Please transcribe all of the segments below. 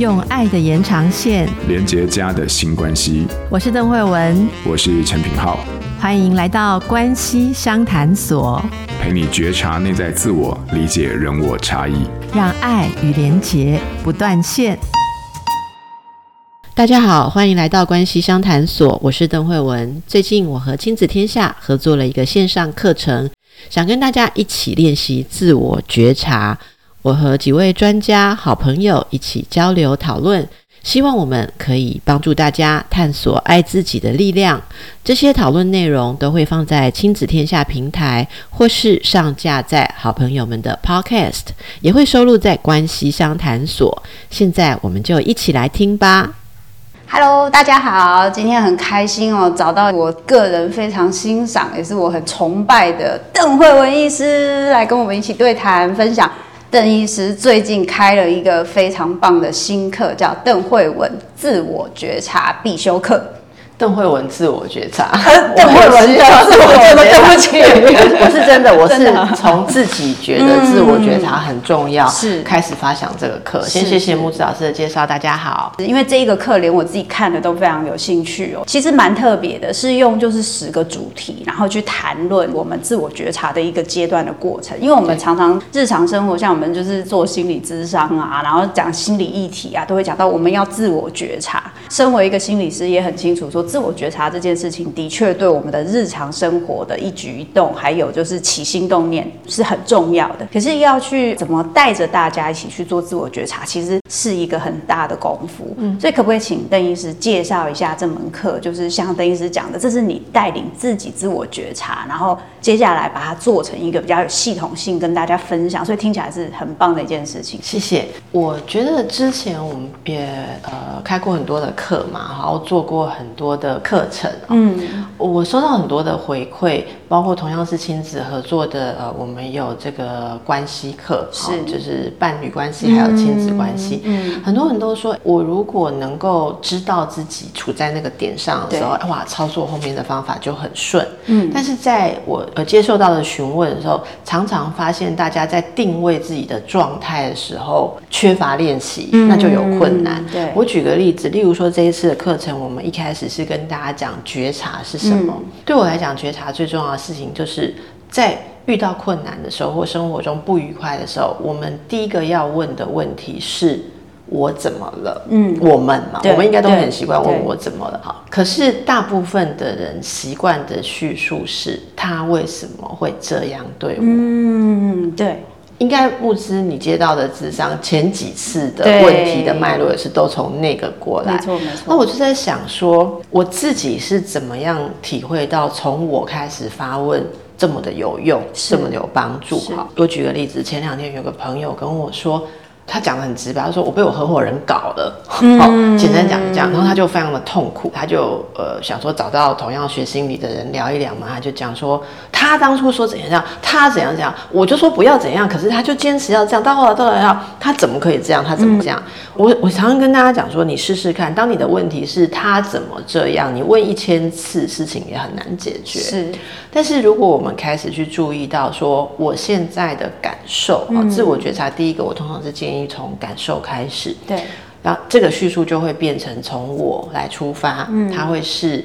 用爱的延长线连接家的新关系。我是邓慧文，我是陈品浩，欢迎来到关系商谈所，陪你觉察内在自我，理解人我差异，让爱与连结不断线。大家好，欢迎来到关系商谈所，我是邓慧文。最近我和亲子天下合作了一个线上课程，想跟大家一起练习自我觉察。我和几位专家、好朋友一起交流讨论，希望我们可以帮助大家探索爱自己的力量。这些讨论内容都会放在亲子天下平台，或是上架在好朋友们的 Podcast，也会收录在关系商谈所。现在我们就一起来听吧。Hello，大家好，今天很开心哦，找到我个人非常欣赏，也是我很崇拜的邓慧文医师来跟我们一起对谈分享。邓医师最近开了一个非常棒的新课，叫邓慧文自我觉察必修课。邓慧文自我觉察，邓慧文的自我觉察，对 不起，我是真的，我 是从自己觉得自我觉察很重要，是开始发想这个课。先谢谢木子老师的介绍，大家好。因为这一个课连我自己看的都非常有兴趣哦。其实蛮特别的，是用就是十个主题，然后去谈论我们自我觉察的一个阶段的过程。因为我们常常日常生活，像我们就是做心理咨商啊，然后讲心理议题啊，都会讲到我们要自我觉察。身为一个心理师，也很清楚说。自我觉察这件事情的确对我们的日常生活的一举一动，还有就是起心动念是很重要的。可是要去怎么带着大家一起去做自我觉察，其实是一个很大的功夫。嗯，所以可不可以请邓医师介绍一下这门课？就是像邓医师讲的，这是你带领自己自我觉察，然后接下来把它做成一个比较有系统性跟大家分享，所以听起来是很棒的一件事情。谢谢。我觉得之前我们也呃开过很多的课嘛，然后做过很多的课程，嗯，我收到很多的回馈，包括同样是亲子合作的，呃，我们有这个关系课，是就是伴侣关系还有亲子关系，嗯，嗯，很多人都说，我如果能够知道自己处在那个点上的时候，哇，操作后面的方法就很顺，嗯，但是在我呃接受到的询问的时候，常常发现大家在定位自己的状态的时候缺乏练习，那就有困难。嗯、对，我举个例子，例如说这一次的课程，我们一开始是跟大家。讲觉察是什么？嗯、对我来讲，觉察最重要的事情就是在遇到困难的时候，或生活中不愉快的时候，我们第一个要问的问题是：我怎么了？嗯，我们嘛，我们应该都很习惯问我怎么了。哈，可是大部分的人习惯的叙述是他为什么会这样对我？嗯，对。应该不知，你接到的智商前几次的问题的脉络也是都从那个过来。没错没错。那我就在想说，我自己是怎么样体会到从我开始发问这么的有用，这么的有帮助？哈，我举个例子，前两天有个朋友跟我说。他讲的很直白，他说我被我合伙人搞了，好、嗯，简单讲一讲，然后他就非常的痛苦，他就呃想说找到同样学心理的人聊一聊嘛，他就讲说他当初说怎样怎样，他怎样怎样，我就说不要怎样，可是他就坚持要这样，到后来到后来要他怎么可以这样，他怎么这样？嗯、我我常常跟大家讲说，你试试看，当你的问题是他怎么这样，你问一千次事情也很难解决，是。但是如果我们开始去注意到说我现在的感受啊，嗯、自我觉察，第一个我通常是建议。从感受开始，对，然后这个叙述就会变成从我来出发，嗯，它会是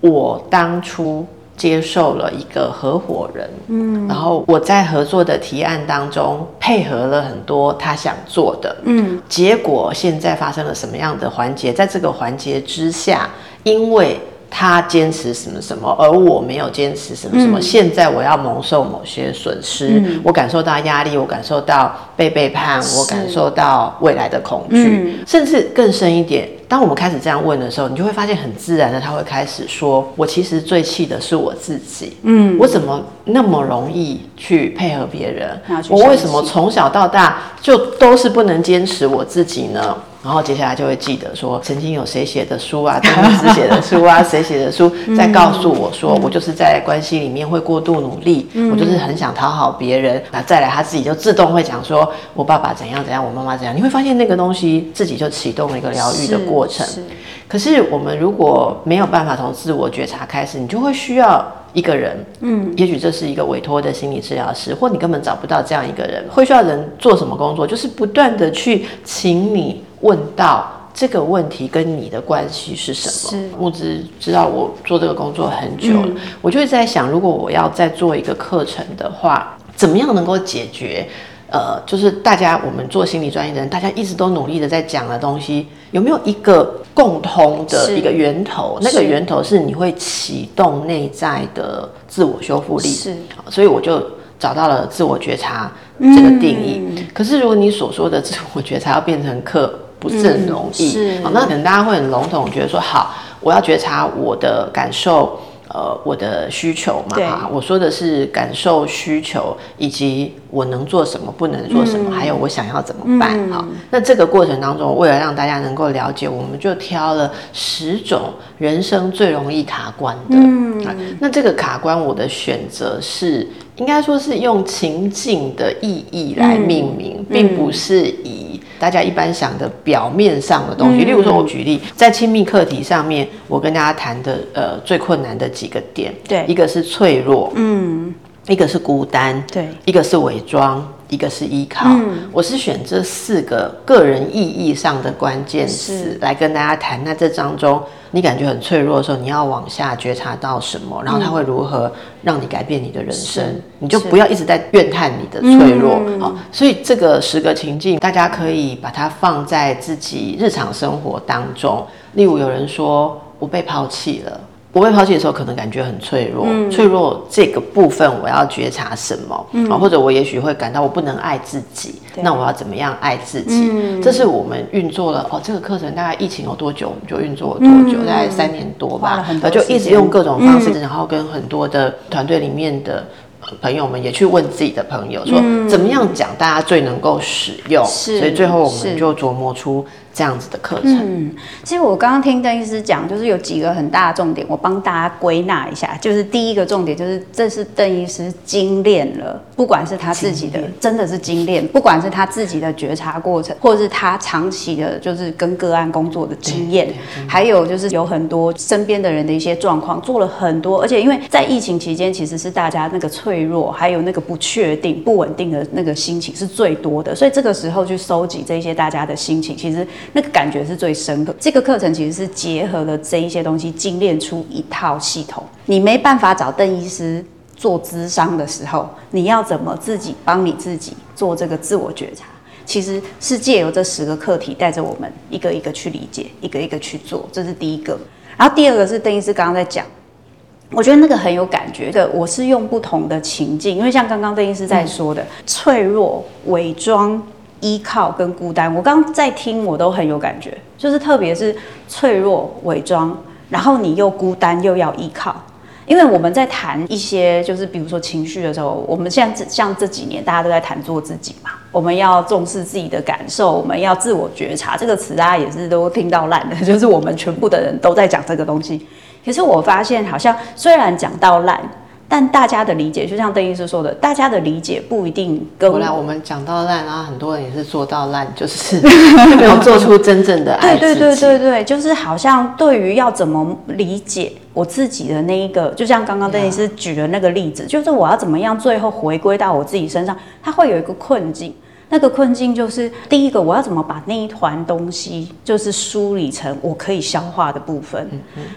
我当初接受了一个合伙人，嗯，然后我在合作的提案当中配合了很多他想做的，嗯，结果现在发生了什么样的环节？在这个环节之下，因为他坚持什么什么，而我没有坚持什么什么。嗯、现在我要蒙受某些损失，嗯、我感受到压力，我感受到被背叛，我感受到未来的恐惧，嗯、甚至更深一点。当我们开始这样问的时候，你就会发现很自然的，他会开始说：“我其实最气的是我自己，嗯，我怎么那么容易去配合别人？我为什么从小到大就都是不能坚持我自己呢？”然后接下来就会记得说，曾经有谁写的书啊，邓医师写的书啊，谁写的书 在告诉我说，我就是在关系里面会过度努力，我就是很想讨好别人。那再来他自己就自动会讲说，我爸爸怎样怎样，我妈妈怎样。你会发现那个东西自己就启动了一个疗愈的过程。可是我们如果没有办法从自我觉察开始，你就会需要一个人，嗯，也许这是一个委托的心理治疗师，或你根本找不到这样一个人，会需要人做什么工作？就是不断的去请你。问到这个问题跟你的关系是什么。是慕姿知道我做这个工作很久了，嗯、我就会在想，如果我要再做一个课程的话，怎么样能够解决？呃，就是大家我们做心理专业的人，大家一直都努力的在讲的东西，有没有一个共通的一个源头？那个源头是你会启动内在的自我修复力。是，所以我就找到了自我觉察这个定义。嗯、可是如果你所说的自我觉察要变成课，不是很容易。嗯、是，好，那可能大家会很笼统，觉得说好，我要觉察我的感受。呃，我的需求嘛，对我说的是感受需求，以及我能做什么，不能做什么，嗯、还有我想要怎么办。好、嗯，那这个过程当中，为了让大家能够了解，我们就挑了十种人生最容易卡关的。嗯、啊，那这个卡关，我的选择是，应该说是用情境的意义来命名，嗯、并不是以。大家一般想的表面上的东西，例如说，我举例，在亲密课题上面，我跟大家谈的呃最困难的几个点，对，一个是脆弱，嗯，一个是孤单，对，一个是伪装，一个是依靠。嗯，我是选这四个个人意义上的关键词来跟大家谈。那这当中。你感觉很脆弱的时候，你要往下觉察到什么，然后它会如何让你改变你的人生？嗯、你就不要一直在怨叹你的脆弱。好，所以这个十个情境，大家可以把它放在自己日常生活当中。例如，有人说我被抛弃了。不被抛弃的时候，可能感觉很脆弱。嗯、脆弱这个部分，我要觉察什么？嗯、或者我也许会感到我不能爱自己。那我要怎么样爱自己？嗯、这是我们运作了哦。这个课程大概疫情有多久？我们就运作了多久？嗯、大概三年多吧。多就一直用各种方式，嗯、然后跟很多的团队里面的朋友们也去问自己的朋友，说怎么样讲大家最能够使用。是所以最后我们就琢磨出。这样子的课程，嗯，其实我刚刚听邓医师讲，就是有几个很大的重点，我帮大家归纳一下。就是第一个重点，就是这是邓医师精炼了，不管是他自己的，真的是精炼，不管是他自己的觉察过程，或者是他长期的，就是跟个案工作的经验，还有就是有很多身边的人的一些状况，做了很多。而且因为在疫情期间，其实是大家那个脆弱，还有那个不确定、不稳定的那个心情是最多的，所以这个时候去收集这些大家的心情，其实。那个感觉是最深刻。这个课程其实是结合了这一些东西，精炼出一套系统。你没办法找邓医师做咨商的时候，你要怎么自己帮你自己做这个自我觉察？其实是借由这十个课题，带着我们一个一个去理解，一个一个去做。这是第一个。然后第二个是邓医师刚刚在讲，我觉得那个很有感觉的。我是用不同的情境，因为像刚刚邓医师在说的，脆弱、伪装。依靠跟孤单，我刚在听，我都很有感觉，就是特别是脆弱、伪装，然后你又孤单又要依靠，因为我们在谈一些就是比如说情绪的时候，我们现在像这几年大家都在谈做自己嘛，我们要重视自己的感受，我们要自我觉察，这个词大家也是都听到烂的，就是我们全部的人都在讲这个东西，可是我发现好像虽然讲到烂。但大家的理解，就像邓医师说的，大家的理解不一定跟我。后来我们讲到烂，然后很多人也是做到烂，就是 没有做出真正的爱对对对，就是好像对于要怎么理解我自己的那一个，就像刚刚邓医师举的那个例子，就是我要怎么样最后回归到我自己身上，他会有一个困境。那个困境就是第一个，我要怎么把那一团东西就是梳理成我可以消化的部分。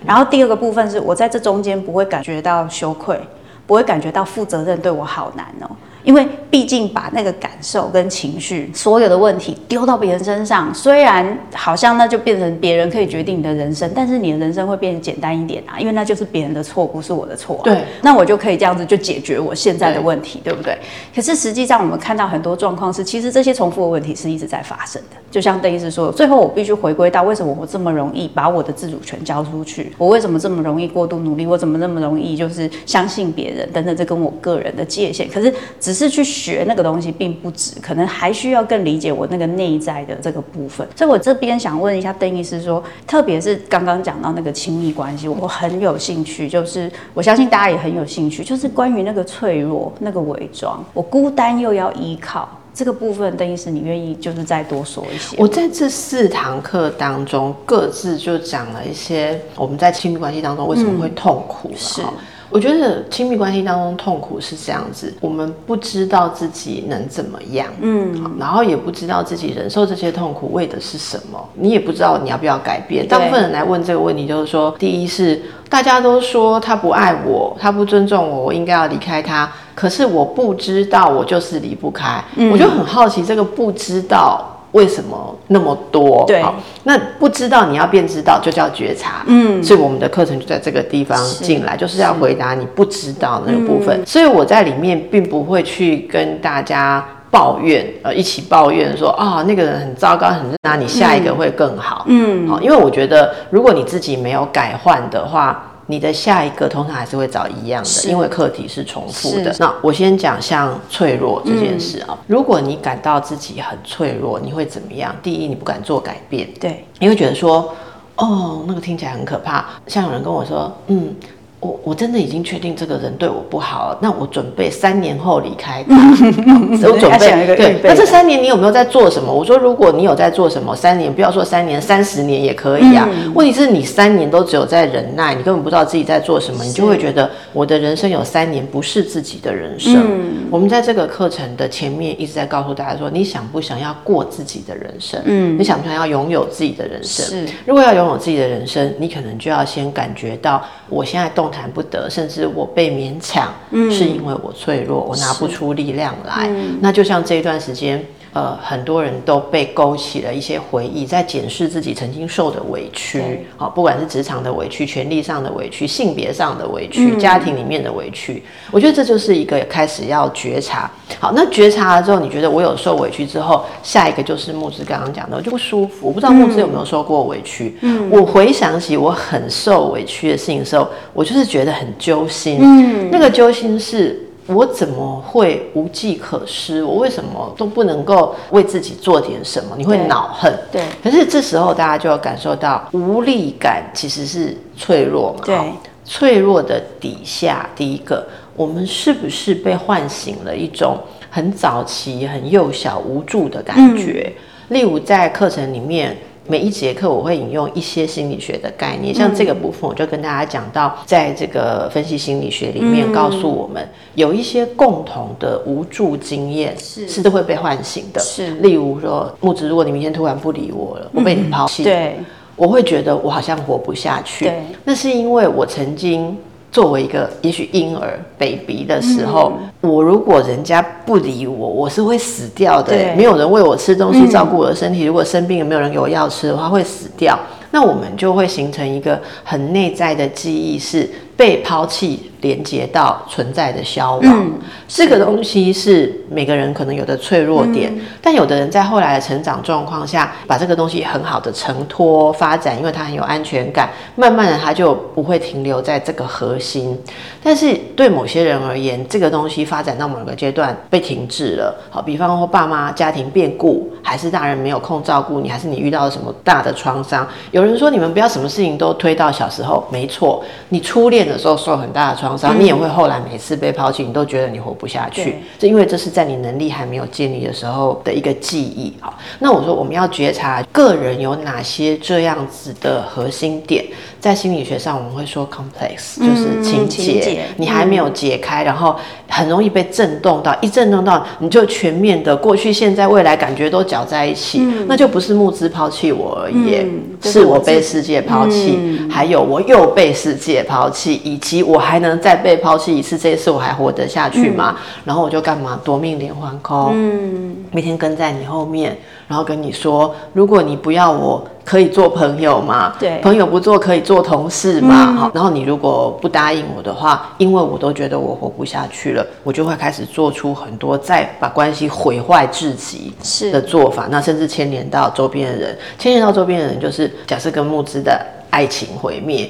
然后第二个部分是我在这中间不会感觉到羞愧。不会感觉到负责任，对我好难哦。因为毕竟把那个感受跟情绪，所有的问题丢到别人身上，虽然好像那就变成别人可以决定你的人生，但是你的人生会变得简单一点啊，因为那就是别人的错，不是我的错啊。对，那我就可以这样子就解决我现在的问题，对，对不对？可是实际上我们看到很多状况是，其实这些重复的问题是一直在发生的。就像邓医师说，最后我必须回归到为什么我这么容易把我的自主权交出去？我为什么这么容易过度努力？我怎么那么容易就是相信别人等等？这跟我个人的界限，可是只。是去学那个东西并不止，可能还需要更理解我那个内在的这个部分。所以我这边想问一下邓医师说，特别是刚刚讲到那个亲密关系，我很有兴趣，就是我相信大家也很有兴趣，就是关于那个脆弱、那个伪装，我孤单又要依靠这个部分，邓医师，你愿意就是再多说一些？我在这四堂课当中，各自就讲了一些我们在亲密关系当中为什么会痛苦。嗯、是。我觉得亲密关系当中痛苦是这样子，我们不知道自己能怎么样，嗯，然后也不知道自己忍受这些痛苦为的是什么，你也不知道你要不要改变。大部分人来问这个问题，就是说，第一是大家都说他不爱我，他不尊重我，我应该要离开他，可是我不知道，我就是离不开。嗯，我就很好奇，这个不知道。为什么那么多？对，那不知道你要变知道，就叫觉察。嗯，所以我们的课程就在这个地方进来，就是要回答你不知道的那个部分。所以我在里面并不会去跟大家抱怨，呃，一起抱怨说啊，那个人很糟糕，很那你下一个会更好。嗯，好，因为我觉得如果你自己没有改换的话。你的下一个通常还是会找一样的，因为课题是重复的。那我先讲像脆弱这件事啊，嗯，如果你感到自己很脆弱，你会怎么样？第一，你不敢做改变，对，你会觉得说，哦，那个听起来很可怕。像有人跟我说，嗯。我我真的已经确定这个人对我不好了，那我准备三年后离开他。我准备对，那这三年你有没有在做什么？我说，如果你有在做什么，三年不要说三年，三十年也可以啊。问题是你三年都只有在忍耐，你根本不知道自己在做什么，你就会觉得我的人生有三年不是自己的人生。我们在这个课程的前面一直在告诉大家说，你想不想要过自己的人生？嗯，你想不想要拥有自己的人生？是，如果要拥有自己的人生，你可能就要先感觉到我现在动。谈不得，甚至我被勉强，嗯，是因为我脆弱，我拿不出力量来。嗯，那就像这一段时间。呃，很多人都被勾起了一些回忆，在检视自己曾经受的委屈，好，不管是职场的委屈、权力上的委屈、性别上的委屈、嗯、家庭里面的委屈，我觉得这就是一个开始要觉察。好，那觉察了之后，你觉得我有受委屈之后，下一个就是木之刚刚讲的，我就不舒服。我不知道木之有没有受过委屈？嗯，我回想起我很受委屈的事情的时候，我就是觉得很揪心。嗯，那个揪心是。我怎么会无计可施？我为什么都不能够为自己做点什么？你会恼恨，对。对，可是这时候大家就要感受到无力感其实是脆弱嘛。对，脆弱的底下，第一个，我们是不是被唤醒了一种很早期、很幼小、无助的感觉？嗯、例如在课程里面。每一节课我会引用一些心理学的概念，像这个部分我就跟大家讲到，在这个分析心理学里面告诉我们，有一些共同的无助经验是是都会被唤醒的。是，例如说，木子，如果你明天突然不理我了，我被你抛弃，对，我会觉得我好像活不下去。对，那是因为我曾经。作为一个也许婴儿 baby 的时候，嗯，我如果人家不理我，我是会死掉的。没有人喂我吃东西，照顾我的身体。如果生病了，没有人给我药吃的话，会死掉。那我们就会形成一个很内在的记忆，是被抛弃。连接到存在的消亡，嗯，这个东西是每个人可能有的脆弱点，嗯，但有的人在后来的成长状况下，把这个东西很好的承托发展，因为他很有安全感，慢慢的他就不会停留在这个核心。但是对某些人而言，这个东西发展到某个阶段被停滞了。好，比方说爸妈家庭变故，还是大人没有空照顾你，还是你遇到了什么大的创伤？有人说你们不要什么事情都推到小时候，没错，你初恋的时候受很大的创。你也会后来每次被抛弃，你都觉得你活不下去，这因为这是在你能力还没有建立的时候的一个记忆。好，那我说我们要觉察个人有哪些这样子的核心点，在心理学上我们会说 complex，就是情结，你还没有解开，然后很容易被震动到，一震动到你就全面的过去、现在、未来感觉都搅在一起，那就不是木之抛弃我而已，是我被世界抛弃，还有我又被世界抛弃，以及我还能。再被抛弃一次，这一次我还活得下去吗？嗯、然后我就干嘛夺命连环 call，嗯，每天跟在你后面，然后跟你说，如果你不要我，可以做朋友吗？对，朋友不做可以做同事嘛？好、嗯，然后你如果不答应我的话，因为我都觉得我活不下去了，我就会开始做出很多再把关系毁坏至极的做法，那甚至牵连到周边的人，牵连到周边的人就是假设跟慕姿的爱情毁灭。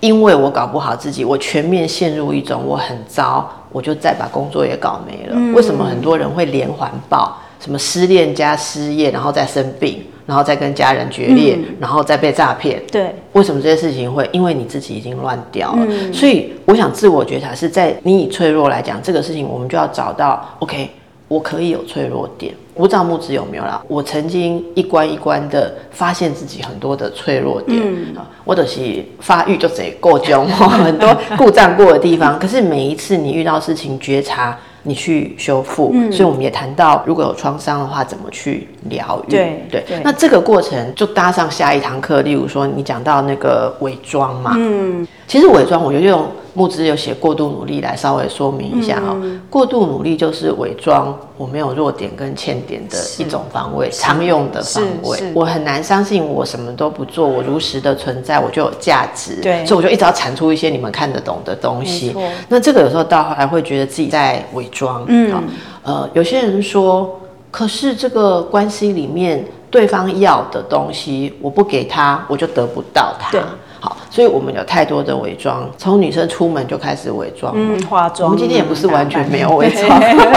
因为我搞不好自己，我全面陷入一种我很糟，我就再把工作也搞没了。嗯、为什么很多人会连环爆？什么失恋加失业，然后再生病，然后再跟家人决裂，嗯、然后再被诈骗？对，为什么这些事情会？因为你自己已经乱掉了。嗯、所以我想自我觉察是在你以脆弱来讲，这个事情我们就要找到 OK。我可以有脆弱点，我不知道慕姿有没有啦。我曾经一关一关的发现自己很多的脆弱点，嗯、我的是发育就得够囧，很多故障过的地方。可是每一次你遇到事情觉察，你去修复，嗯、所以我们也谈到，如果有创伤的话，怎么去疗愈？对对。对那这个过程就搭上下一堂课，例如说你讲到那个伪装嘛，嗯，其实伪装我觉得用。慕姿有写过度努力来稍微说明一下哈、嗯，过度努力就是伪装我没有弱点跟欠点的一种防卫，常用的防卫。我很难相信我什么都不做，我如实的存在，我就有价值。对，所以我就一直要产出一些你们看得懂的东西。那这个有时候到后来会觉得自己在伪装。嗯，呃，有些人说，可是这个关系里面对方要的东西，我不给他，我就得不到他。对。好，所以我们有太多的伪装，从女生出门就开始伪装，嗯，化妆。我们今天也不是完全没有伪装，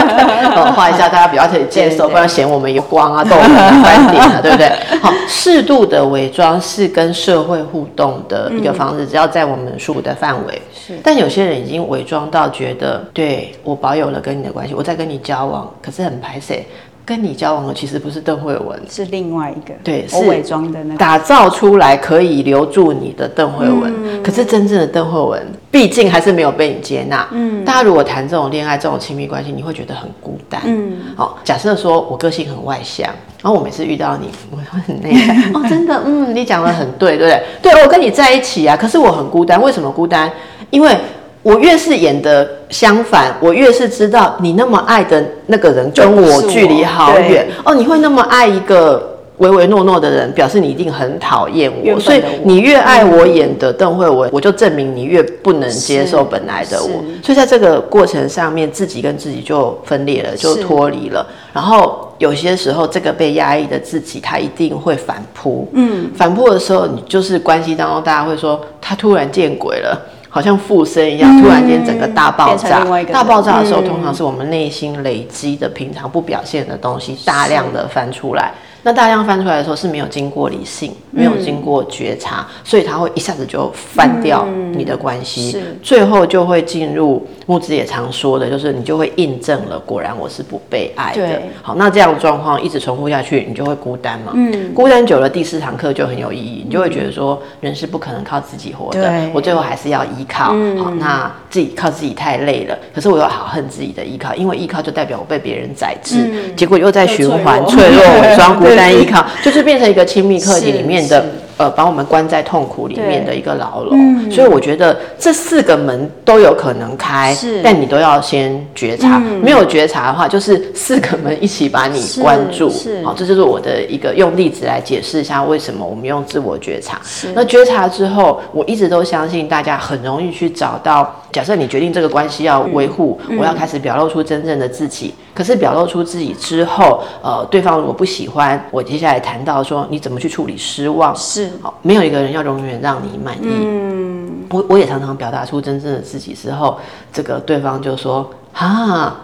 画一下大家比较可以接受，不然嫌我们有光啊、痘纹啊、斑点啊，对不对？好，适度的伪装是跟社会互动的一个方式，只要在我们舒服的范围。是，但有些人已经伪装到觉得，对，我保有了跟你的关系，我在跟你交往，可是很排斥。跟你交往的其实不是邓惠文，是另外一个，对，是伪装的那个，打造出来可以留住你的邓惠文。嗯、可是真正的邓惠文，毕竟还是没有被你接纳。嗯，大家如果谈这种恋爱、这种亲密关系，你会觉得很孤单。嗯，好，假设说我个性很外向，然后我每次遇到你，我会很内向。哦，真的，嗯，你讲的很对，对不对？对，我跟你在一起啊，可是我很孤单。为什么孤单？因为。我越是演的相反，我越是知道你那么爱的那个人跟我距离好远哦。你会那么爱一个唯唯诺诺的人，表示你一定很讨厌我。所以你越爱我演的邓慧文，我就证明你越不能接受本来的我。所以在这个过程上面，自己跟自己就分裂了，就脱离了。然后有些时候，这个被压抑的自己，他一定会反扑。嗯，反扑的时候，你就是关系当中，大家会说他突然见鬼了。好像附身一样，突然间整个大爆炸。大爆炸的时候，通常是我们内心累积的平常不表现的东西，大量的翻出来。那大量翻出来的时候是没有经过理性，没有经过觉察，所以它会一下子就翻掉你的关系，最后就会进入慕姿也常说的，就是你就会印证了，果然我是不被爱的。好，那这样的状况一直重复下去，你就会孤单嘛。嗯，孤单久了，第四堂课就很有意义，你就会觉得说，人是不可能靠自己活的，我最后还是要依靠。好，那自己靠自己太累了，可是我又好恨自己的依靠，因为依靠就代表我被别人宰制，结果又在循环，脆弱、伪装、孤。单依靠，就是变成一个亲密课题里面的。呃，把我们关在痛苦里面的一个牢笼，嗯，所以我觉得这四个门都有可能开，但你都要先觉察，嗯，没有觉察的话，就是四个门一起把你关住，是，好，这就是我的一个用例子来解释一下为什么我们用自我觉察。那觉察之后，我一直都相信大家很容易去找到，假设你决定这个关系要维护，嗯，我要开始表露出真正的自己，可是表露出自己之后，呃，对方如果不喜欢，我接下来谈到说你怎么去处理失望，是。好，没有一个人要永远让你满意。嗯，我我也常常表达出真正的自己之后，这个对方就说啊。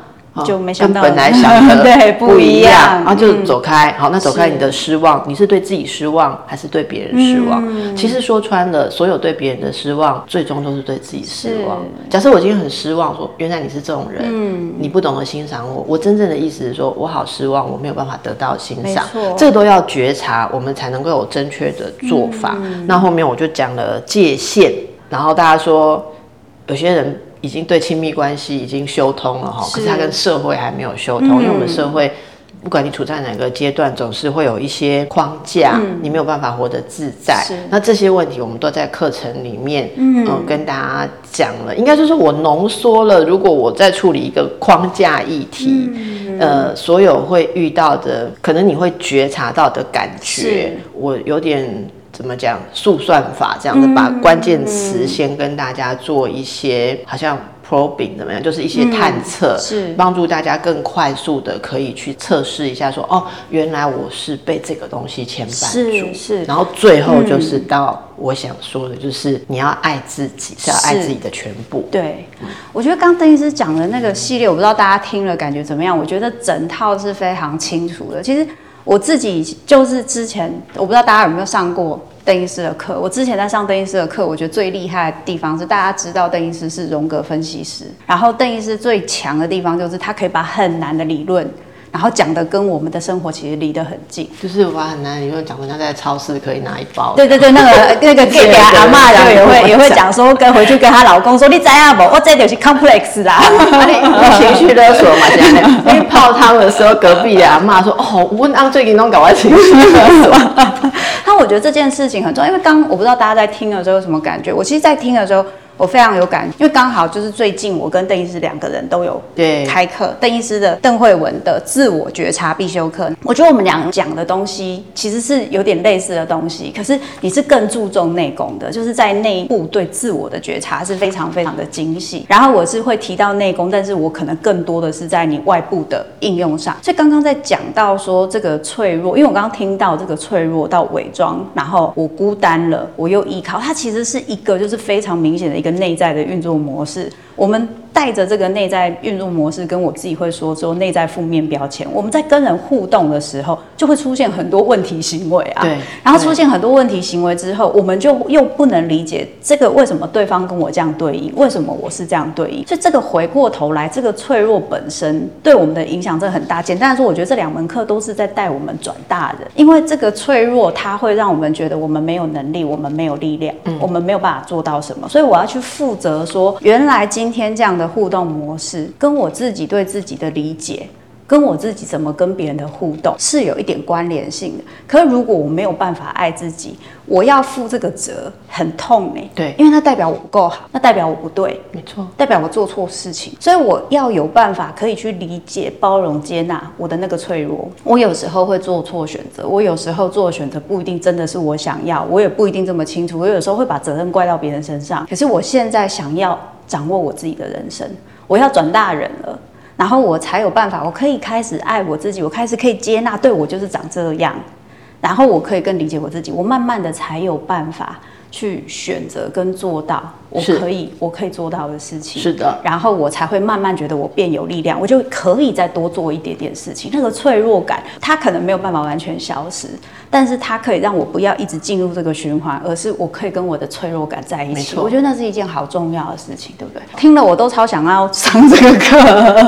就没想到跟本来想的 对不一样，然后就走开。好，那走开，你的失望，你是对自己失望，还是对别人失望？其实说穿了，所有对别人的失望，最终都是对自己失望。假设我今天很失望，说原来你是这种人，你不懂得欣赏我。我真正的意思是说，我好失望，我没有办法得到欣赏。这个都要觉察，我们才能够有正确的做法。那后面我就讲了界限，然后大家说有些人。已经对亲密关系已经修通了哈，可是他跟社会还没有修通，嗯、因为我们社会不管你处在哪个阶段，总是会有一些框架，嗯、你没有办法活得自在。那这些问题我们都在课程里面嗯、呃、跟大家讲了，应该就是我浓缩了。如果我在处理一个框架议题，嗯、呃，所有会遇到的，可能你会觉察到的感觉，我有点。怎么讲？速算法这样子，把关键词先跟大家做一些，好像 probing 怎么样？就是一些探测，是帮助大家更快速的可以去测试一下说，说哦，原来我是被这个东西牵绊住，是是。然后最后就是到我想说的，就是你要爱自己，是要爱自己的全部。对，我觉得刚邓医师讲的那个系列，我不知道大家听了感觉怎么样？我觉得整套是非常清楚的。其实。我自己就是之前，我不知道大家有没有上过邓医师的课。我之前在上邓医师的课，我觉得最厉害的地方是大家知道邓医师是荣格分析师，然后邓医师最强的地方就是他可以把很难的理论然后讲的跟我们的生活其实离得很近。就是我很难，你会讲人家在超市可以拿一包。对对对，那个那个 给给阿妈就也会也会讲说，跟回去跟她老公说，你知道不？我这就是 complex 啦，情绪勒索嘛，现在因为泡汤的时候，隔壁的阿妈说，哦，温安最近都搞完情绪勒索。那我觉得这件事情很重要，因为刚我不知道大家在听的时候有什么感觉，我其实，在听的时候。我非常有感，因为刚好就是最近我跟邓医师两个人都有对开课，邓医师的邓慧文的自我觉察必修课，我觉得我们俩讲的东西其实是有点类似的东西，可是你是更注重内功的，就是在内部对自我的觉察是非常非常的精细。然后我是会提到内功，但是我可能更多的是在你外部的应用上。所以刚刚在讲到说这个脆弱，因为我刚刚听到这个脆弱到伪装，然后我孤单了，我又依靠，它其实是一个就是非常明显的一个。内在的运作模式，我们带着这个内在运作模式，跟我自己会说说内在负面标签。我们在跟人互动的时候，就会出现很多问题行为啊。对。然后出现很多问题行为之后，我们就又不能理解这个为什么对方跟我这样对应，为什么我是这样对应。所以这个回过头来，这个脆弱本身对我们的影响真的很大。简单来说，我觉得这两门课都是在带我们转大人，因为这个脆弱它会让我们觉得我们没有能力，我们没有力量，嗯、我们没有办法做到什么。所以我要去负责说，原来今天这样的互动模式，跟我自己对自己的理解，跟我自己怎么跟别人的互动是有一点关联性的。可是如果我没有办法爱自己，我要负这个责，很痛哎。对，因为那代表我不够好，那代表我不对，没错，代表我做错事情。所以我要有办法可以去理解、包容、接纳我的那个脆弱。我有时候会做错选择，我有时候做的选择不一定真的是我想要，我也不一定这么清楚。我有时候会把责任怪到别人身上。可是我现在想要。掌握我自己的人生，我要转大人了，然后我才有办法，我可以开始爱我自己，我开始可以接纳，对我就是长这样，然后我可以更理解我自己，我慢慢的才有办法去选择跟做到。我可以，我可以做到的事情。是的，然后我才会慢慢觉得我变有力量，我就可以再多做一点点事情。那个脆弱感，它可能没有办法完全消失，但是它可以让我不要一直进入这个循环，而是我可以跟我的脆弱感在一起。我觉得那是一件好重要的事情，对不对？听了我都超想要上这个课。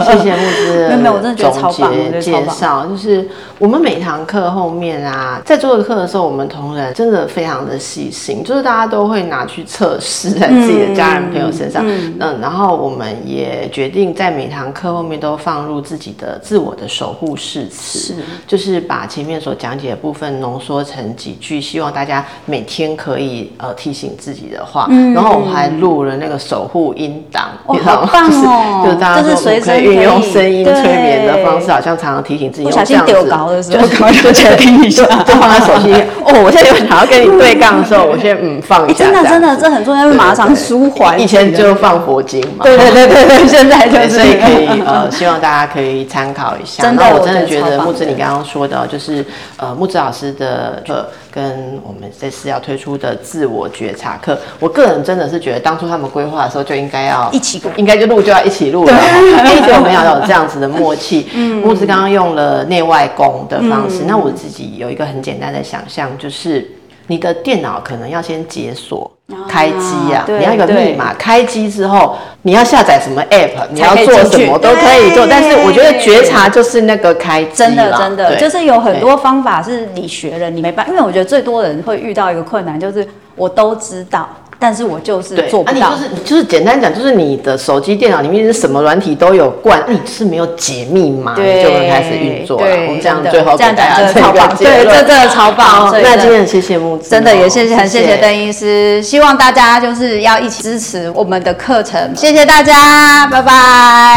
谢谢木子。没有没有，我真的觉得超棒。介绍就是我们每堂课后面啊，在做的课的时候，我们同仁真的非常的细心，就是大家都会拿去测试在自己的家人朋友身上，嗯，嗯，然后我们也决定在每堂课后面都放入自己的自我的守护誓词，是，就是把前面所讲解的部分浓缩成几句，希望大家每天可以呃提醒自己的话，嗯，然后我们还录了那个守护音档，哦，好棒哦，就是大家说可以。运用声音催眠的方式，好像常常提醒自己，不小心丢高的时候，就就听一下，就放在手机。哦，我现在有想要跟你对杠的时候，我先嗯放一下，真的真的这很重要，因为马上舒缓。以前就放佛经嘛，对对对对对，现在 就是，所以可以呃，希望大家可以参考一下。真的我真的觉得木子你刚刚说的，就是呃木子老师的课跟我们这次要推出的自我觉察课，我个人真的是觉得当初他们规划的时候就应该要一起录，应该就录就要一起录了。一直我们要有这样子的默契。嗯，木子刚刚用了内外功的方式，那我自己有一个很简单的想象，就是你的电脑可能要先解锁。开机啊！你要一个密码，开机之后你要下载什么 app，你要做什么都可以做。但是我觉得觉察就是那个开机，真的真的就是有很多方法是你学了你没办法，因为我觉得最多人会遇到一个困难就是我都知道。但是我就是做不到。啊、你就是就是简单讲，就是你的手机、电脑里面是什么软体都有灌，你是没有解密码，你就能开始运作了。我们这样最后给大家这样讲超棒，对，这真的超棒。哦、那今天谢谢木子，真的也谢谢很谢谢邓医师，希望大家就是要一起支持我们的课程，谢谢大家，拜拜，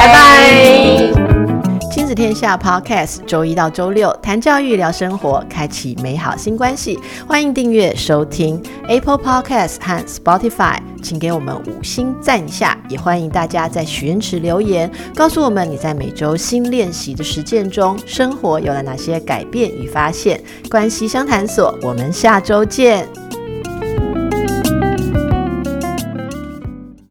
拜拜。亲子天下 Podcast，周一到周六谈教育、聊生活，开启美好新关系。欢迎订阅收听 Apple Podcast 和 Spotify，请给我们五星赞一下。也欢迎大家在许愿池留言，告诉我们你在每周新练习的实践中，生活有了哪些改变与发现。关系相谈所，我们下周见。